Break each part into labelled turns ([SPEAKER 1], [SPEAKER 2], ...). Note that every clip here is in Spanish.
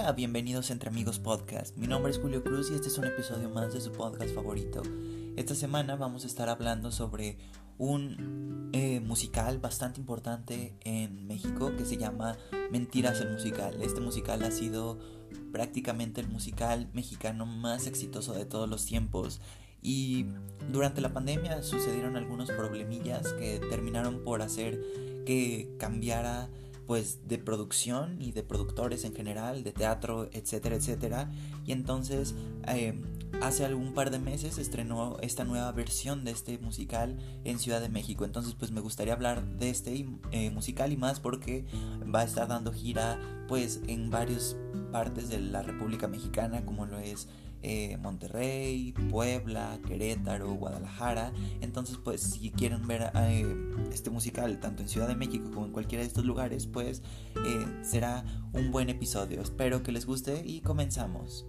[SPEAKER 1] Hola, bienvenidos Entre Amigos Podcast. Mi nombre es Julio Cruz y este es un episodio más de su podcast favorito. Esta semana vamos a estar hablando sobre un eh, musical bastante importante en México que se llama Mentiras el Musical. Este musical ha sido prácticamente el musical mexicano más exitoso de todos los tiempos. Y durante la pandemia sucedieron algunos problemillas que terminaron por hacer que cambiara pues de producción y de productores en general, de teatro, etcétera, etcétera. Y entonces eh, hace algún par de meses estrenó esta nueva versión de este musical en Ciudad de México. Entonces pues me gustaría hablar de este eh, musical y más porque va a estar dando gira pues en varias partes de la República Mexicana como lo es eh, Monterrey, Puebla, Querétaro, Guadalajara. Entonces, pues si quieren ver eh, este musical tanto en Ciudad de México como en cualquiera de estos lugares, pues eh, será un buen episodio. Espero que les guste y comenzamos.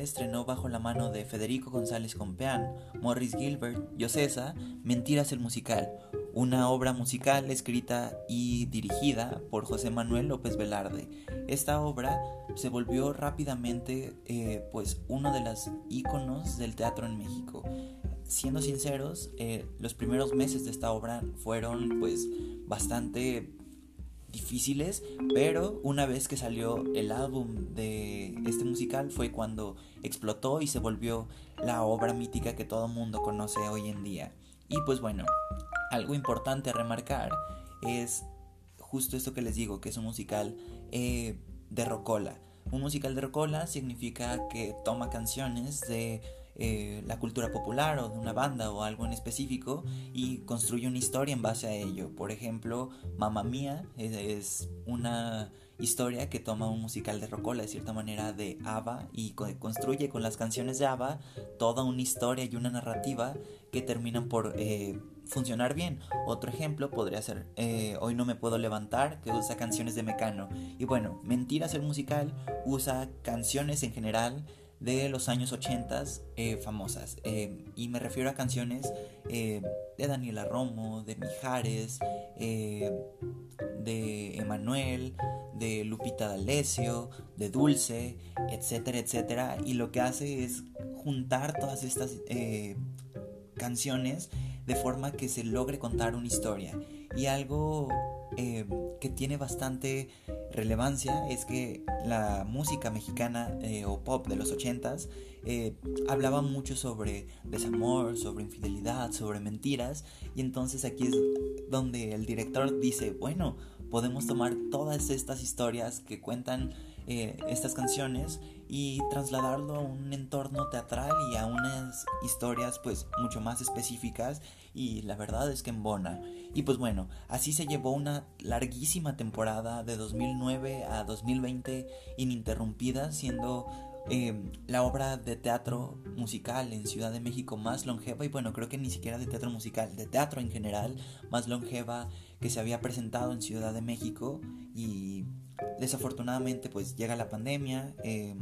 [SPEAKER 1] 2009 estrenó bajo la mano de Federico González Compeán, Morris Gilbert y Ocesa Mentiras el Musical, una obra musical escrita y dirigida por José Manuel López Velarde. Esta obra se volvió rápidamente eh, pues uno de los íconos del teatro en México. Siendo sinceros, eh, los primeros meses de esta obra fueron pues bastante difíciles, pero una vez que salió el álbum de este musical fue cuando explotó y se volvió la obra mítica que todo mundo conoce hoy en día. Y pues bueno, algo importante a remarcar es justo esto que les digo, que es un musical eh, de rocola. Un musical de rocola significa que toma canciones de eh, la cultura popular o de una banda o algo en específico y construye una historia en base a ello. Por ejemplo, Mamma Mía es una historia que toma un musical de Rocola de cierta manera de ABBA y construye con las canciones de ABBA toda una historia y una narrativa que terminan por eh, funcionar bien. Otro ejemplo podría ser eh, Hoy no me puedo levantar, que usa canciones de Mecano. Y bueno, Mentiras el musical usa canciones en general de los años 80 eh, famosas. Eh, y me refiero a canciones de Daniela Romo, de Mijares, de Emanuel, de Lupita D'Alessio, de Dulce, etcétera, etcétera. Y lo que hace es juntar todas estas canciones de forma que se logre contar una historia. Y algo que tiene bastante relevancia es que la música mexicana eh, o pop de los ochentas eh, hablaba mucho sobre desamor, sobre infidelidad, sobre mentiras y entonces aquí es donde el director dice, bueno, podemos tomar todas estas historias que cuentan eh, estas canciones y trasladarlo a un entorno teatral y a unas historias pues mucho más específicas y la verdad es que embona. Y pues bueno, así se llevó una larguísima temporada de 2009 a 2020 ininterrumpida siendo Em, la obra de teatro musical en Ciudad de México más longeva, y bueno, creo que ni siquiera de teatro musical, de teatro en general, más longeva que se había presentado en Ciudad de México y desafortunadamente pues llega la pandemia, em,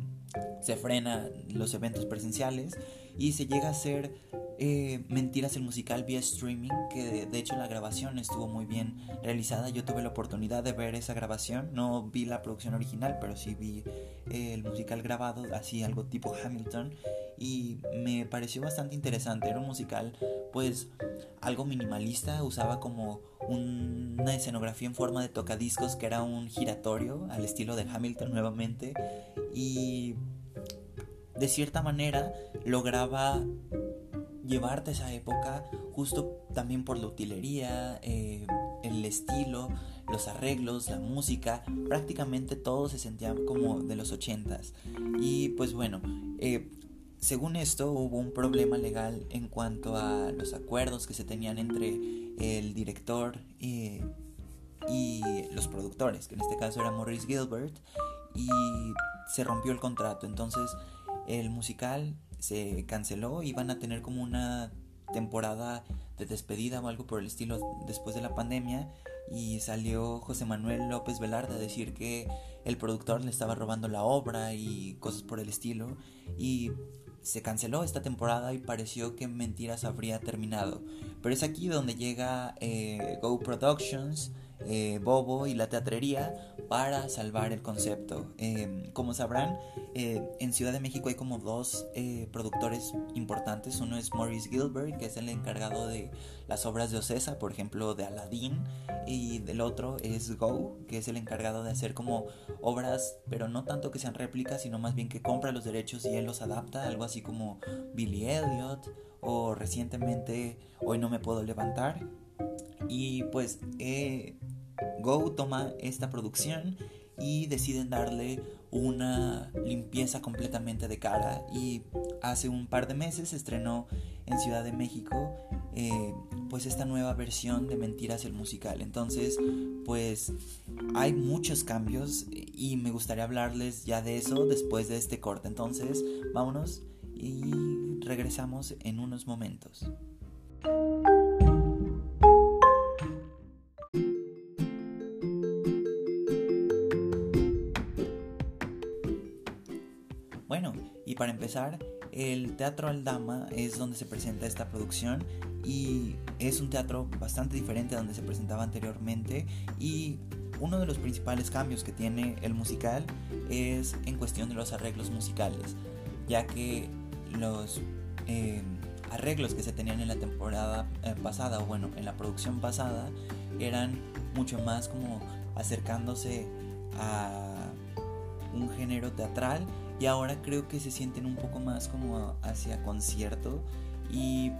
[SPEAKER 1] se frena los eventos presenciales y se llega a hacer eh, Mentiras el musical vía streaming, que de, hecho la grabación estuvo muy bien realizada. Yo tuve la oportunidad de ver esa grabación, no vi la producción original, pero sí vi eh, el musical grabado, así algo tipo Hamilton, y me pareció bastante interesante. Era un musical, pues, algo minimalista, usaba como una escenografía en forma de tocadiscos que era un giratorio al estilo de Hamilton nuevamente, y de cierta manera lograba llevarte esa época justo también por la utilería, eh, el estilo, los arreglos, la música, prácticamente todo se sentía como de los ochentas. Y pues bueno, eh, según esto hubo un problema legal en cuanto a los acuerdos que se tenían entre el director eh, y los productores, que en este caso era Maurice Gilbert, y se rompió el contrato. Entonces el musical se canceló, iban a tener como una temporada de despedida o algo por el estilo después de la pandemia y salió José Manuel López Velarde a decir que el productor le estaba robando la obra y cosas por el estilo y se canceló esta temporada y pareció que Mentiras habría terminado. Pero es aquí donde llega eh, Go Productions eh, Bobo y la teatrería para salvar el concepto. Em, como sabrán, eh, en Ciudad de México hay como dos eh, productores importantes. Uno es Maurice Gilbert, que es el encargado de las obras de Ocesa, por ejemplo, de Aladdin. Y del otro es Go, que es el encargado de hacer como obras, pero no tanto que sean réplicas, sino más bien que compra los derechos y él los adapta, algo así como Billy Elliot o recientemente Hoy no me puedo levantar. Y pues eh, Go toma esta producción y deciden darle una limpieza completamente de cara y hace un par de meses estrenó en Ciudad de México eh, pues esta nueva versión de Mentiras el musical. Entonces pues hay muchos cambios y me gustaría hablarles ya de eso después de este corte. Entonces vámonos y regresamos en unos momentos para empezar, el Teatro Aldama es donde se presenta esta producción y es un teatro bastante diferente a donde se presentaba anteriormente y uno de los principales cambios que tiene el musical es en cuestión de los arreglos musicales, ya que los eh, arreglos que se tenían en la temporada eh, pasada, o bueno, en la producción pasada, eran mucho más como acercándose a un género teatral y ahora creo que se sienten un poco más como hacia concierto y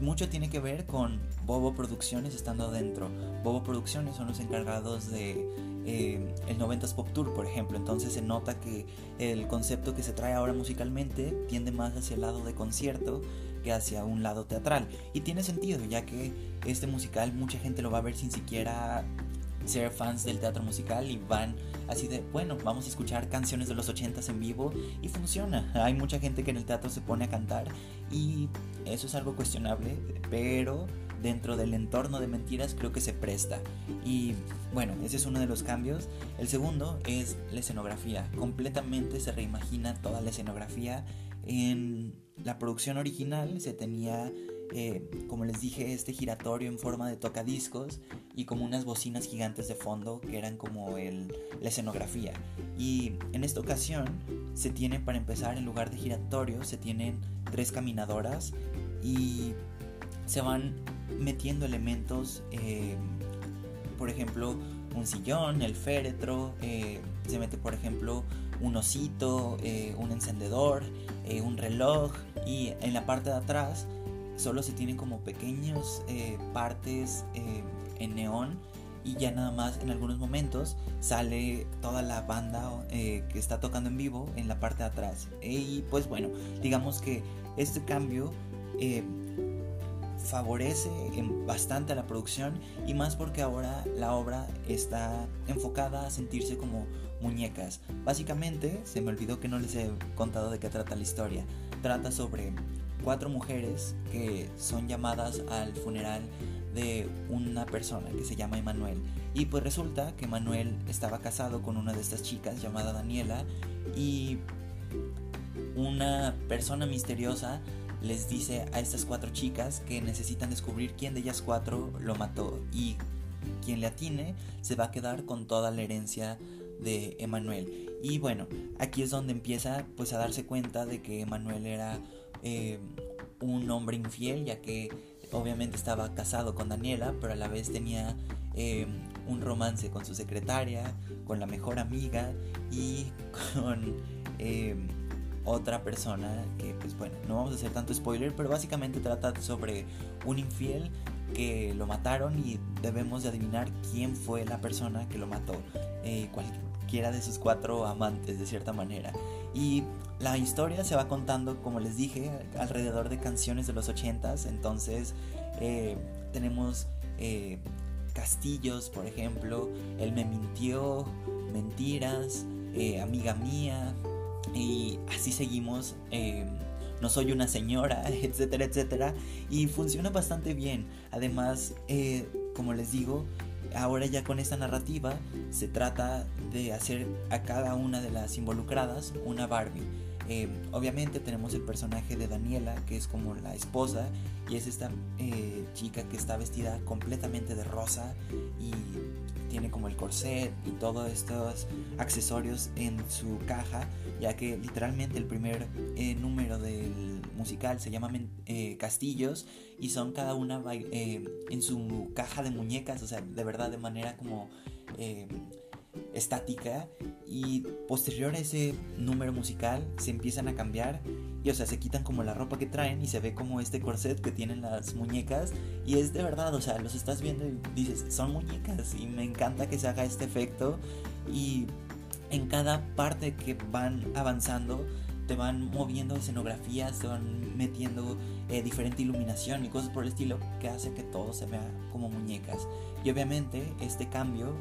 [SPEAKER 1] mucho tiene que ver con Bobo Producciones estando adentro. Bobo Producciones son los encargados de eh, el 90s Pop Tour, por ejemplo. Entonces se nota que el concepto que se trae ahora musicalmente tiende más hacia el lado de concierto que hacia un lado teatral. Y tiene sentido, ya que este musical mucha gente lo va a ver sin siquiera ser fans del teatro musical y van así de, bueno, vamos a escuchar canciones de los 80 en vivo y funciona. Hay mucha gente que en el teatro se pone a cantar y eso es algo cuestionable, pero dentro del entorno de mentiras creo que se presta. Y bueno, ese es uno de los cambios. El segundo es la escenografía. Completamente se reimagina toda la escenografía. En la producción original se tenía eh, como les dije, este giratorio en forma de tocadiscos y como unas bocinas gigantes de fondo que eran como el, la escenografía. Y en esta ocasión se tiene, para empezar, en lugar de giratorio, se tienen tres caminadoras y se van metiendo elementos, eh, por ejemplo, un sillón, el féretro, eh, se mete, por ejemplo, un osito, un encendedor, un reloj y en la parte de atrás solo se tienen como pequeños eh, partes eh, en neón y ya nada más en algunos momentos sale toda la banda eh, que está tocando en vivo en la parte de atrás. Y pues bueno digamos que este cambio favorece bastante a la producción y más porque ahora la obra está enfocada a sentirse como muñecas. Básicamente se me olvidó que no les he contado de qué trata la historia. Trata sobre cuatro mujeres que son llamadas al funeral de una persona que se llama Emanuel. Y pues resulta que Emanuel estaba casado con una de estas chicas llamada Daniela y una persona misteriosa les dice a estas cuatro chicas que necesitan descubrir quién de ellas cuatro lo mató y quien le atine se va a quedar con toda la herencia de Emanuel. Y bueno, aquí es donde empieza pues a darse cuenta de que Emanuel era eh, un hombre infiel, ya que obviamente estaba casado con Daniela, pero a la vez tenía eh, un romance con su secretaria, con la mejor amiga y con eh, otra persona que, pues bueno, no vamos a hacer tanto spoiler, pero básicamente trata sobre un infiel que lo mataron y debemos de adivinar quién fue la persona que lo mató. cualquiera de sus cuatro amantes, de cierta manera. Y la historia se va contando, como les dije, alrededor de canciones de los ochentas. Entonces eh, tenemos eh, castillos, por ejemplo, Él me mintió, Mentiras, eh, Amiga mía. Y así seguimos no soy una señora, etcétera, etcétera. Y funciona bastante bien. Además, como les digo, ahora ya con esta narrativa se trata de hacer a cada una de las involucradas una Barbie. Eh, obviamente tenemos el personaje de Daniela, que es como la esposa, y es esta eh, chica que está vestida completamente de rosa y tiene como el corset y todos estos accesorios en su caja, ya que literalmente el primer eh, número del musical se llama Castillos y son cada una en su caja de muñecas, o sea, de verdad de manera como estática y posterior a ese número musical se empiezan a cambiar y o sea se quitan como la ropa que traen y se ve como este corset que tienen las muñecas y es de verdad o sea los estás viendo y dices son muñecas y me encanta que se haga este efecto y en cada parte que van avanzando te van moviendo escenografías, te van metiendo eh, diferente iluminación y cosas por el estilo que hace que todo se vea como muñecas. Y obviamente este cambio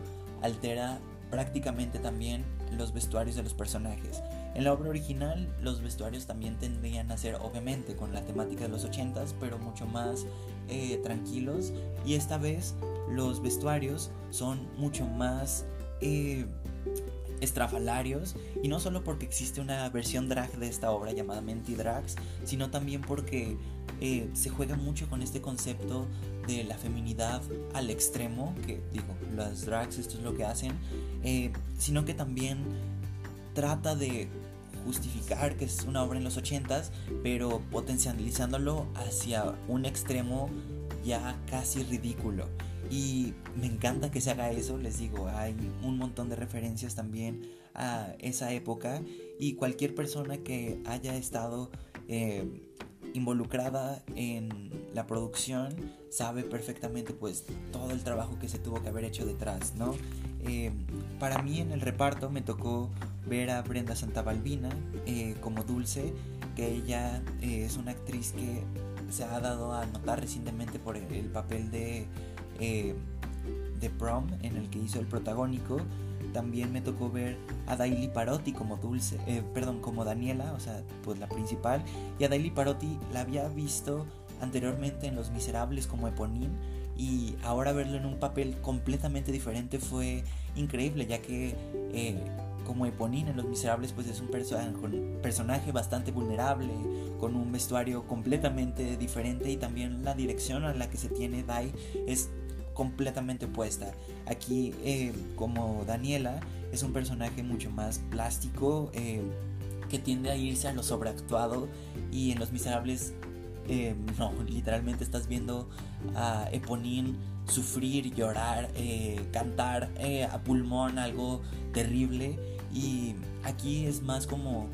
[SPEAKER 1] altera prácticamente también los vestuarios de los personajes. En la obra original los vestuarios también tendrían a ser obviamente con la temática de los 80s, pero mucho más eh, tranquilos. Y esta vez los vestuarios son mucho más eh, estrafalarios. Y no solo porque existe una versión drag de esta obra llamada Menti Drags, sino también porque eh, se juega mucho con este concepto de la feminidad al extremo, que digo, las drags esto es lo que hacen, eh, sino que también trata de justificar que es una obra en los ochentas, pero potencializándolo hacia un extremo ya casi ridículo. Y me encanta que se haga eso, les digo, hay un montón de referencias también a esa época y cualquier persona que haya estado eh, involucrada en la producción sabe perfectamente pues todo el trabajo que se tuvo que haber hecho detrás, ¿no? Eh, para mí en el reparto me tocó ver a Brenda Santabalbina eh, como Dulce, que ella eh, es una actriz que se ha dado a notar recientemente por el, papel de, de Prom en el que hizo el protagónico también me tocó ver a Daily Parotti como Dulce, eh, perdón, como Daniela, o sea, pues la principal. Y a Daily Parotti la había visto anteriormente en Los Miserables como Eponín y ahora verlo en un papel completamente diferente fue increíble, ya que eh, como Eponín en Los Miserables pues es un personaje bastante vulnerable, con un vestuario completamente diferente y también la dirección a la que se tiene Dai es completamente opuesta. Aquí, eh, como Daniela, es un personaje mucho más plástico, eh, que tiende a irse a lo sobreactuado y en Los Miserables, eh, no, literalmente estás viendo a Eponín sufrir, llorar, cantar a pulmón algo terrible y aquí es más como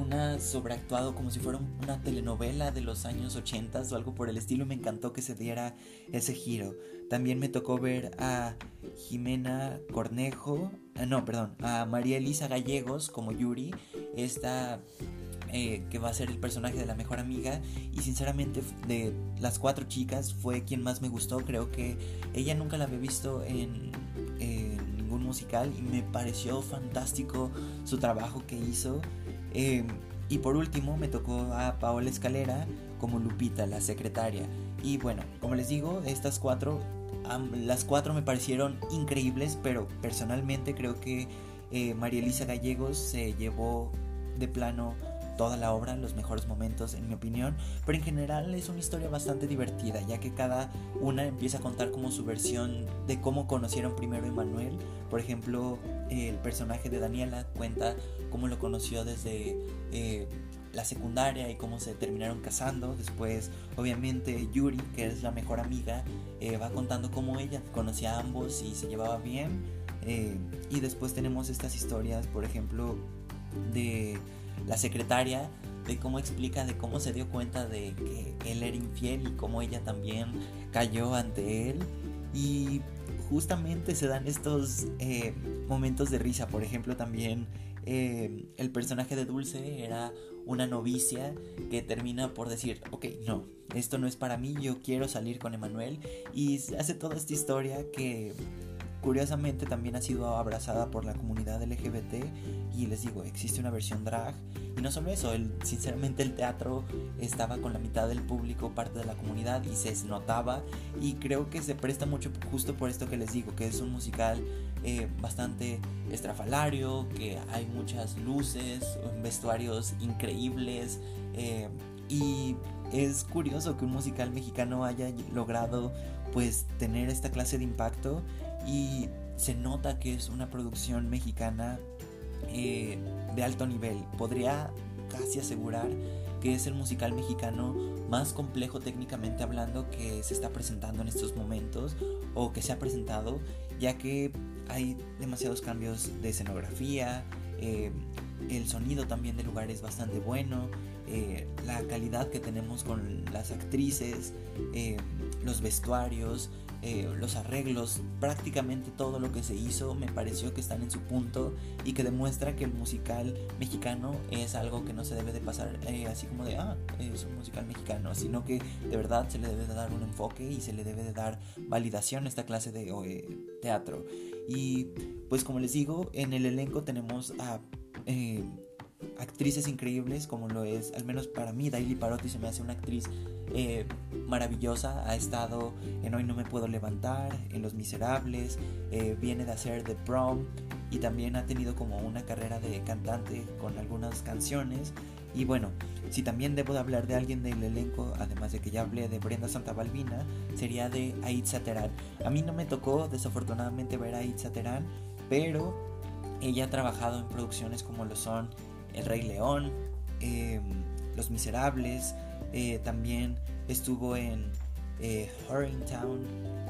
[SPEAKER 1] una sobreactuado como si fuera una telenovela de los años 80 o algo por el estilo. Me encantó que se diera ese giro. También me tocó ver a Jimena Cornejo, eh, no, perdón, a María Elisa Gallegos como Yuri, esta eh, que va a ser el personaje de la mejor amiga y sinceramente de las cuatro chicas fue quien más me gustó creo que ella nunca la había visto en, ningún musical y me pareció fantástico su trabajo que hizo Em, y por último me tocó a Paola Escalera como Lupita, la secretaria. Y bueno, como les digo, estas cuatro, las cuatro me parecieron increíbles, pero personalmente creo que eh, María Elisa Gallegos se llevó de plano toda la obra, los mejores momentos en mi opinión, pero en general es una historia bastante divertida, ya que cada una empieza a contar como su versión de cómo conocieron primero a Emanuel. Por ejemplo, el personaje de Daniela cuenta cómo lo conoció desde eh, la secundaria y cómo se terminaron casando. Después, obviamente, Yuri, que es la mejor amiga, eh, va contando cómo ella conocía a ambos y se llevaba bien. Eh, y después tenemos estas historias, por ejemplo, de la secretaria de cómo explica de cómo se dio cuenta de que él era infiel y cómo ella también cayó ante él y justamente se dan estos eh, momentos de risa por ejemplo también eh, el personaje de Dulce era una novicia que termina por decir ok no esto no es para mí yo quiero salir con Emanuel y hace toda esta historia que curiosamente también ha sido abrazada por la comunidad LGBT y les digo, existe una versión drag. Y no solo eso, el, sinceramente el teatro estaba con la mitad del público, parte de la comunidad y se notaba. Y creo que se presta mucho justo por esto que les digo, que es un musical eh, bastante estrafalario, que hay muchas luces, vestuarios increíbles eh, y es curioso que un musical mexicano haya logrado pues tener esta clase de impacto. Y se nota que es una producción mexicana eh, de alto nivel. Podría casi asegurar que es el musical mexicano más complejo técnicamente hablando que se está presentando en estos momentos o que se ha presentado, ya que hay demasiados cambios de escenografía, eh, el sonido también del lugar es bastante bueno, eh, la calidad que tenemos con las actrices, los vestuarios, eh, los arreglos, prácticamente todo lo que se hizo me pareció que están en su punto y que demuestra que el musical mexicano es algo que no se debe de pasar así como de, ah, es un musical mexicano, sino que de verdad se le debe de dar un enfoque y se le debe de dar validación a esta clase de teatro. Y pues como les digo, en el elenco tenemos a actrices increíbles como lo es, al menos para mí, Daily Parotti se me hace una actriz eh, maravillosa. Ha estado en Hoy No Me Puedo Levantar, en Los Miserables, eh, viene de hacer The Prom y también ha tenido como una carrera de cantante con algunas canciones. Y bueno, si también debo de hablar de alguien del elenco, además de que ya hablé de Brenda Santabalbina, sería de Aitza Terán. A mí no me tocó desafortunadamente ver a Aitza Terán, pero ella ha trabajado en producciones como lo son el Rey León, em, Los Miserables, eh, también estuvo en eh,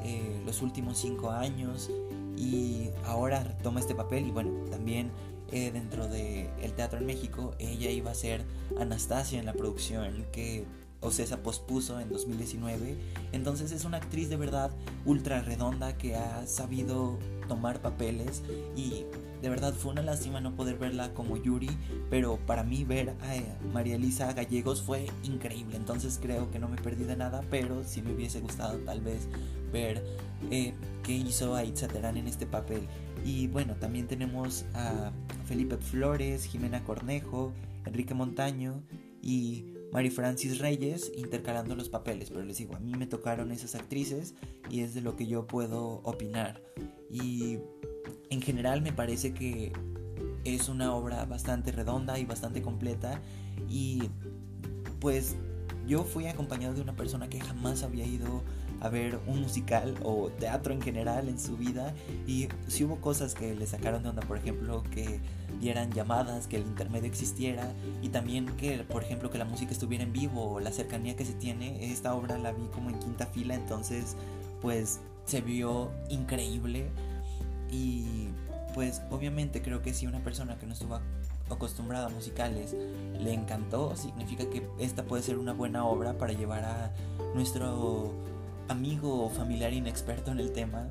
[SPEAKER 1] eh, los últimos cinco años y ahora retoma este papel y bueno, también eh, dentro del el teatro en México ella iba a ser Anastasia en la producción que Ocesa pospuso en 2019. Entonces es una actriz de verdad ultra redonda que ha sabido tomar papeles y de verdad fue una lástima no poder verla como Yuri, pero para mí ver a eh, María Elisa Gallegos fue increíble, entonces creo que no me perdí de nada, pero sí me hubiese gustado tal vez ver eh, qué hizo Aitza Terán en este papel. Y bueno, también tenemos a Felipe Flores, Jimena Cornejo, Enrique Montaño y Mary Francis Reyes intercalando los papeles, pero les digo, a mí me tocaron esas actrices y es de lo que yo puedo opinar. Y en general me parece que es una obra bastante redonda y bastante completa y pues yo fui acompañado de una persona que jamás había ido a ver un musical o teatro en general en su vida y si hubo cosas que le sacaron de onda, por ejemplo, que dieran llamadas, que el intermedio existiera y también que, por ejemplo, que la música estuviera en vivo o la cercanía que se tiene. Esta obra la vi como en quinta fila, entonces pues se vio increíble y pues obviamente creo que si una persona que no estuvo acostumbrada a musicales le encantó, significa que esta puede ser una buena obra para llevar a nuestro amigo o familiar inexperto en el tema.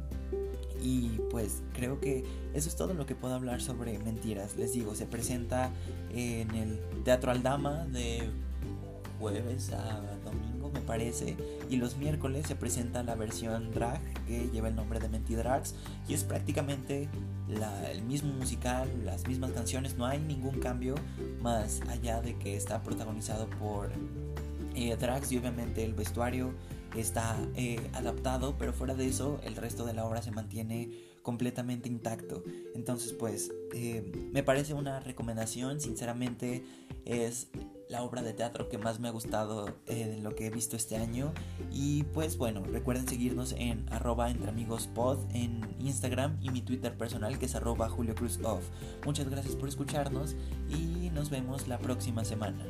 [SPEAKER 1] Y pues creo que eso es todo lo que puedo hablar sobre mentiras. Les digo, se presenta en el Teatro Aldama de jueves a domingo me parece y los miércoles se presenta la versión drag que lleva el nombre de Mentidrags y es prácticamente el mismo musical, las mismas canciones, no hay ningún cambio más allá de que está protagonizado por eh, drags y obviamente el vestuario está eh, adaptado, pero fuera de eso el resto de la obra se mantiene completamente intacto. Entonces pues eh, me parece una recomendación, sinceramente es la obra de teatro que más me ha gustado eh, lo que he visto este año. Y pues bueno, recuerden seguirnos en arroba entre amigos en Instagram y mi Twitter personal que es arroba Julio Cruz. Muchas gracias por escucharnos y nos vemos la próxima semana.